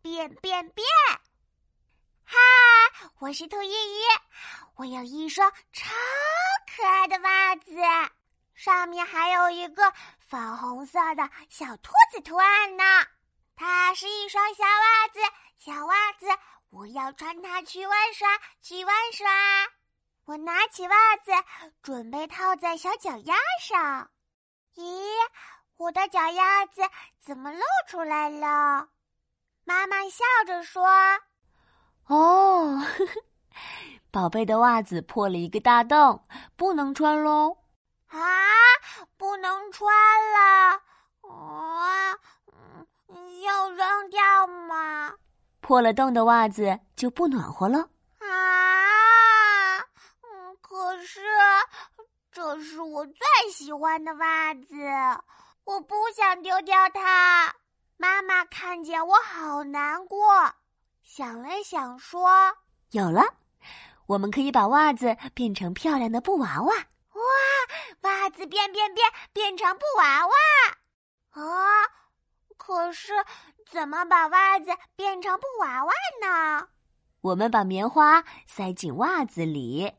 变变变！嗨，我是兔依依，我有一双超可爱的袜子，上面还有一个粉红色的小兔子图案呢。它是一双小袜子，小袜子，我要穿它去玩耍，去玩耍。我拿起袜子，准备套在小脚丫上。咦，我的脚丫子怎么露出来了？妈妈笑着说：“哦，呵呵，宝贝的袜子破了一个大洞，不能穿喽。”啊，不能穿了！啊，要扔掉吗？破了洞的袜子就不暖和了。啊，嗯，可是这是我最喜欢的袜子，我不想丢掉它。妈妈看见我好难过，想了想说：“有了，我们可以把袜子变成漂亮的布娃娃。”哇，袜子变变变变成布娃娃！啊，可是怎么把袜子变成布娃娃呢？我们把棉花塞进袜子里。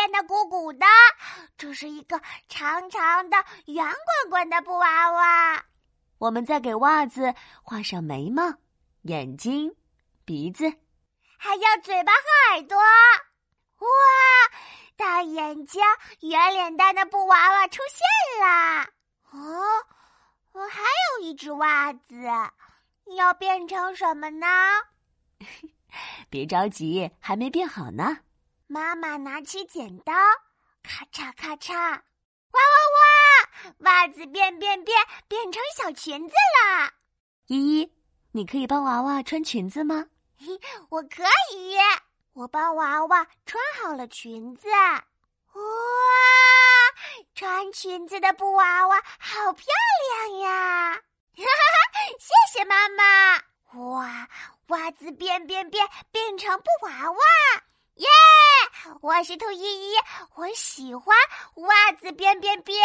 变得鼓鼓的。这是一个长长的、圆滚滚的布娃娃。我们再给袜子画上眉毛、眼睛、鼻子，还有嘴巴和耳朵。哇！大眼睛、圆脸蛋的布娃娃出现了。哦，我还有一只袜子，要变成什么呢？别着急，还没变好呢。妈妈拿起剪刀。咔嚓咔嚓，哇哇哇！袜子变变变，变成小裙子啦！依依，你可以帮娃娃穿裙子吗？我可以，我帮娃娃穿好了裙子。哇，穿裙子的布娃娃好漂亮呀！哈哈，谢谢妈妈。哇，袜子变变变，变成布娃娃。耶！我是兔依依，我喜欢袜子变变变。